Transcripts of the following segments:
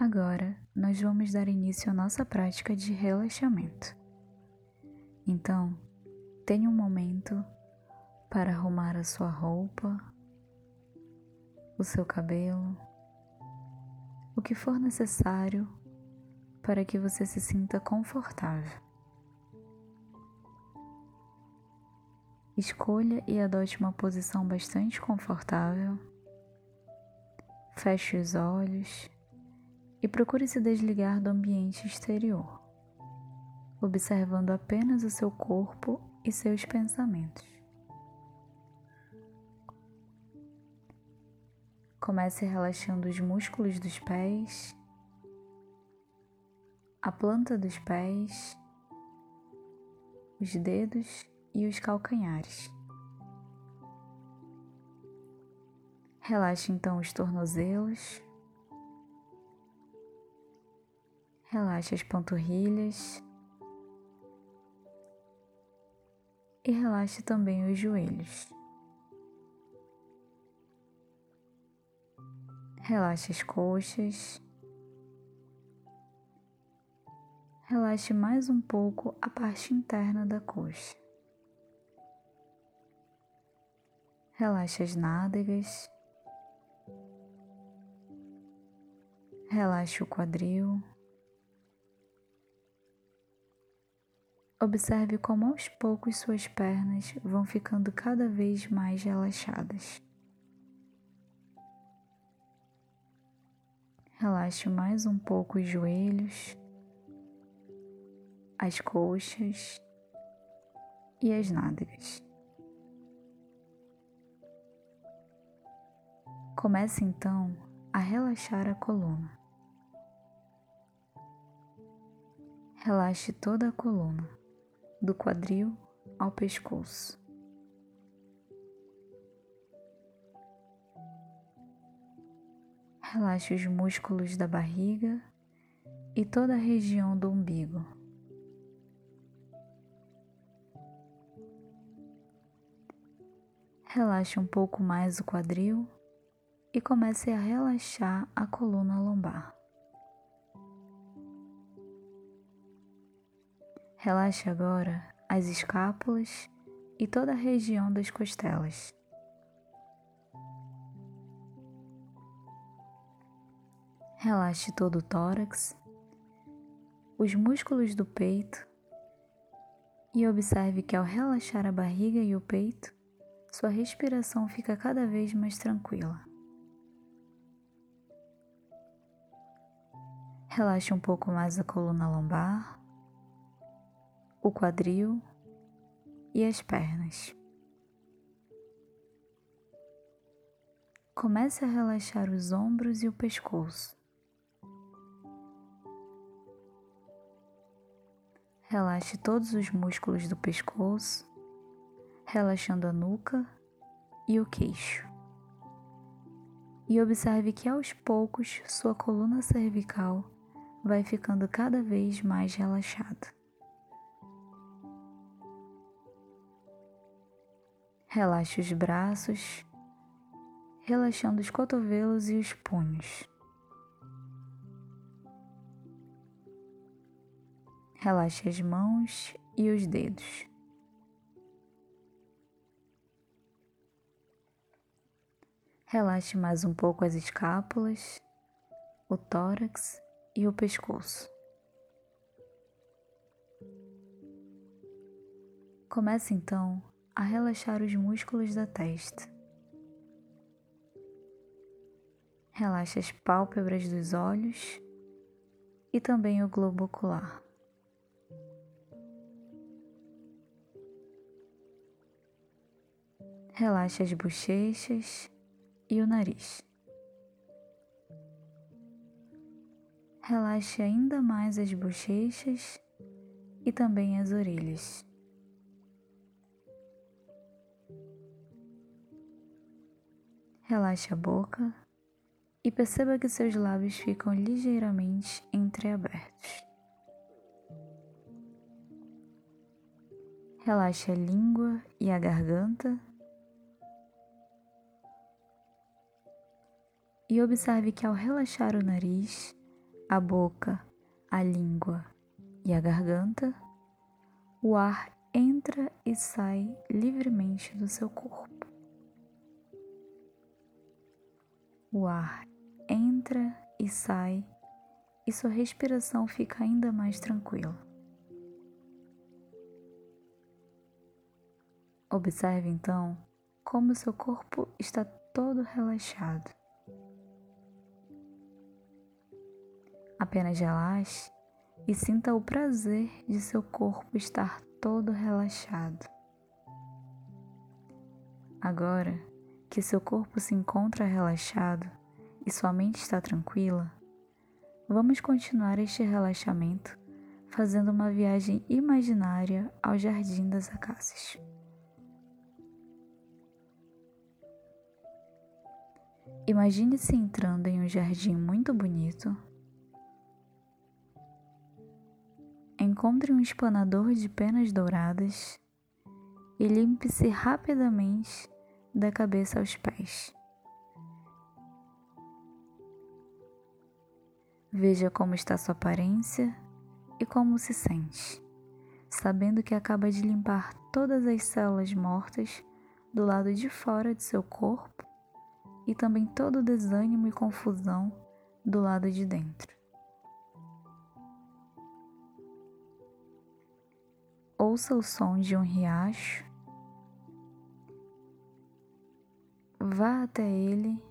Agora, nós vamos dar início à nossa prática de relaxamento. Então, tenha um momento para arrumar a sua roupa, o seu cabelo, o que for necessário para que você se sinta confortável. Escolha e adote uma posição bastante confortável. Feche os olhos e procure se desligar do ambiente exterior, observando apenas o seu corpo e seus pensamentos. Comece relaxando os músculos dos pés, a planta dos pés, os dedos e os calcanhares. Relaxe então os tornozelos Relaxe as panturrilhas e relaxe também os joelhos. Relaxe as coxas. Relaxe mais um pouco a parte interna da coxa. Relaxe as nádegas. Relaxe o quadril. Observe como aos poucos suas pernas vão ficando cada vez mais relaxadas. Relaxe mais um pouco os joelhos, as coxas e as nádegas. Comece então a relaxar a coluna. Relaxe toda a coluna do quadril ao pescoço. Relaxe os músculos da barriga e toda a região do umbigo. Relaxe um pouco mais o quadril e comece a relaxar a coluna lombar. Relaxe agora as escápulas e toda a região das costelas. Relaxe todo o tórax, os músculos do peito e observe que ao relaxar a barriga e o peito, sua respiração fica cada vez mais tranquila. Relaxe um pouco mais a coluna lombar o quadril e as pernas. Comece a relaxar os ombros e o pescoço. Relaxe todos os músculos do pescoço, relaxando a nuca e o queixo. E observe que aos poucos sua coluna cervical vai ficando cada vez mais relaxada. Relaxe os braços, relaxando os cotovelos e os punhos. Relaxe as mãos e os dedos. Relaxe mais um pouco as escápulas, o tórax e o pescoço. Comece então a relaxar os músculos da testa. Relaxe as pálpebras dos olhos e também o globo ocular. Relaxe as bochechas e o nariz. Relaxe ainda mais as bochechas e também as orelhas. Relaxe a boca e perceba que seus lábios ficam ligeiramente entreabertos. Relaxe a língua e a garganta. E observe que ao relaxar o nariz, a boca, a língua e a garganta, o ar entra e sai livremente do seu corpo. O ar entra e sai e sua respiração fica ainda mais tranquila. Observe então como seu corpo está todo relaxado. Apenas relaxe e sinta o prazer de seu corpo estar todo relaxado. Agora que seu corpo se encontra relaxado e sua mente está tranquila, vamos continuar este relaxamento fazendo uma viagem imaginária ao Jardim das Acácias. Imagine-se entrando em um jardim muito bonito Encontre um espanador de penas douradas e limpe-se rapidamente da cabeça aos pés. Veja como está sua aparência e como se sente, sabendo que acaba de limpar todas as células mortas do lado de fora de seu corpo e também todo o desânimo e confusão do lado de dentro. ouça o som de um riacho, vá até ele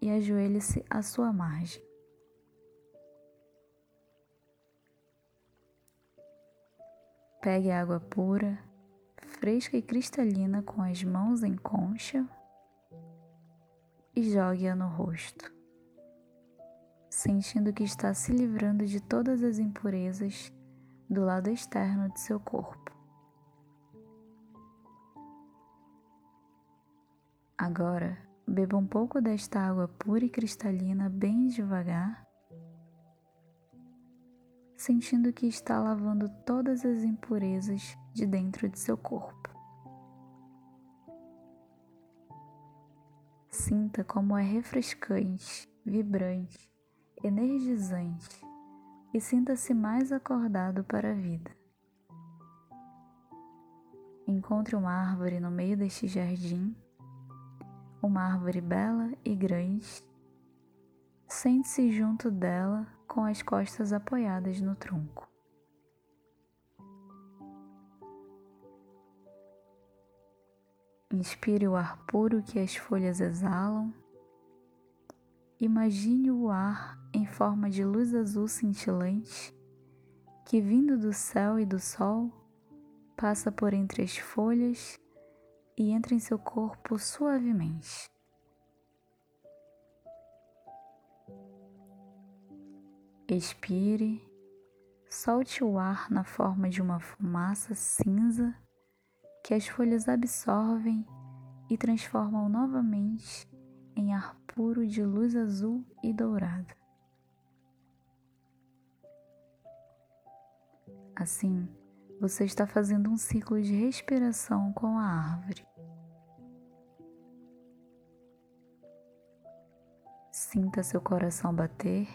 e ajoelhe-se à sua margem. Pegue água pura, fresca e cristalina com as mãos em concha e jogue-a no rosto, sentindo que está se livrando de todas as impurezas do lado externo de seu corpo. Agora, beba um pouco desta água pura e cristalina bem devagar, sentindo que está lavando todas as impurezas de dentro de seu corpo. Sinta como é refrescante, vibrante, energizante e sinta-se mais acordado para a vida. Encontre uma árvore no meio deste jardim, uma árvore bela e grande. Sente-se junto dela com as costas apoiadas no tronco. Inspire o ar puro que as folhas exalam Imagine o ar em forma de luz azul cintilante que, vindo do céu e do sol, passa por entre as folhas e entra em seu corpo suavemente. Expire, solte o ar na forma de uma fumaça cinza que as folhas absorvem e transformam novamente em ar puro de luz azul e dourada. Assim, você está fazendo um ciclo de respiração com a árvore. Sinta seu coração bater,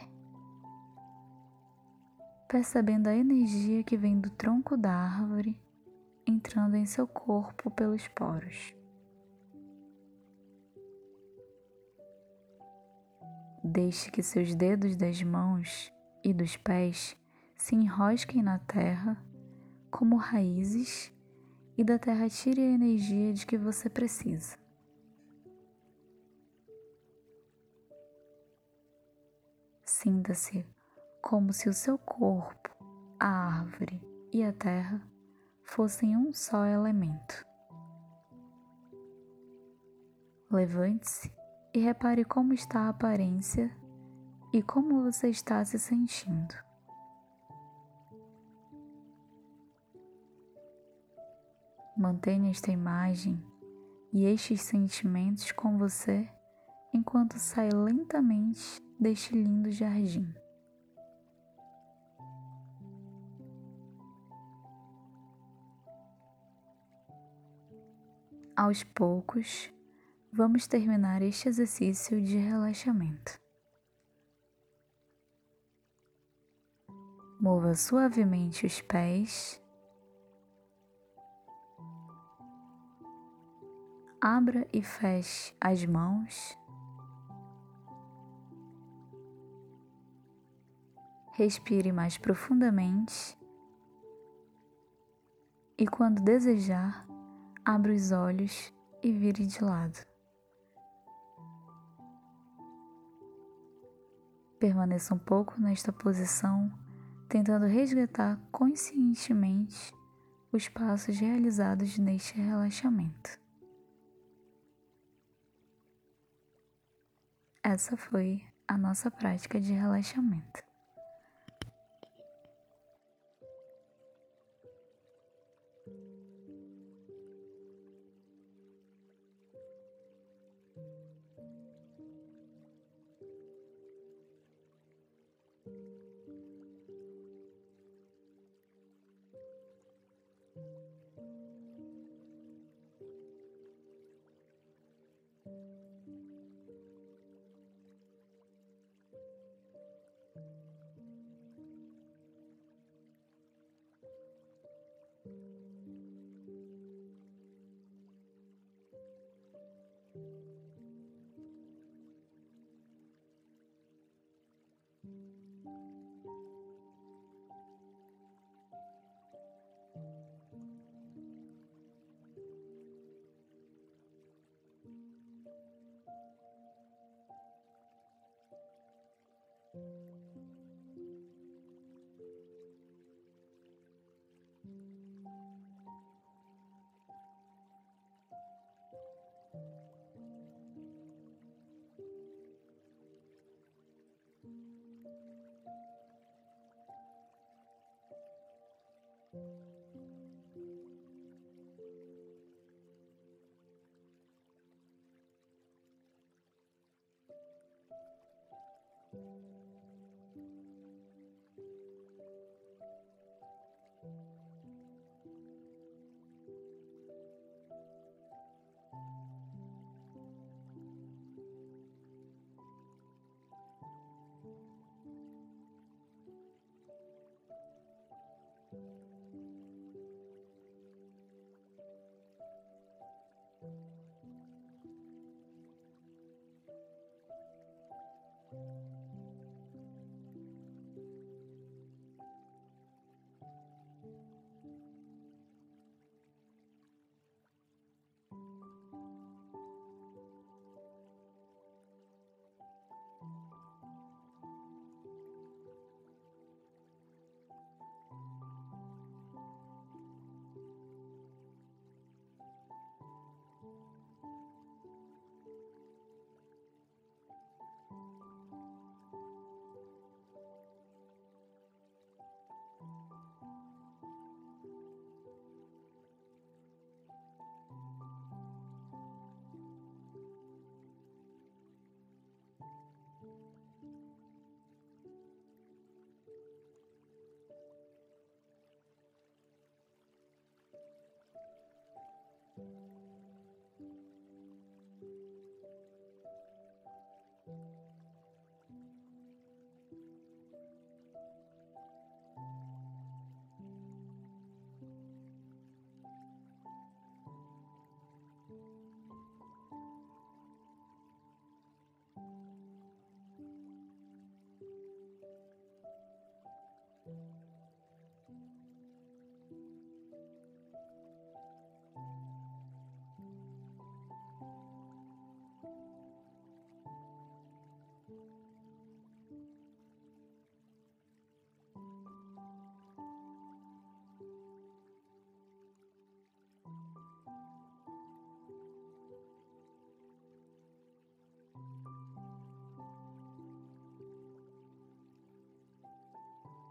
percebendo a energia que vem do tronco da árvore entrando em seu corpo pelos poros. Deixe que seus dedos das mãos e dos pés se enrosquem na terra como raízes e da terra tire a energia de que você precisa. Sinta-se como se o seu corpo, a árvore e a terra fossem um só elemento. Levante-se e repare como está a aparência e como você está se sentindo. Mantenha esta imagem e estes sentimentos com você enquanto sai lentamente deste lindo jardim. Aos poucos, vamos terminar este exercício de relaxamento. Mova suavemente os pés. Abra e feche as mãos. Respire mais profundamente. E quando desejar, abra os olhos e vire de lado. Permaneça um pouco nesta posição, tentando resgatar conscientemente os passos realizados neste relaxamento. Essa foi a nossa prática de relaxamento.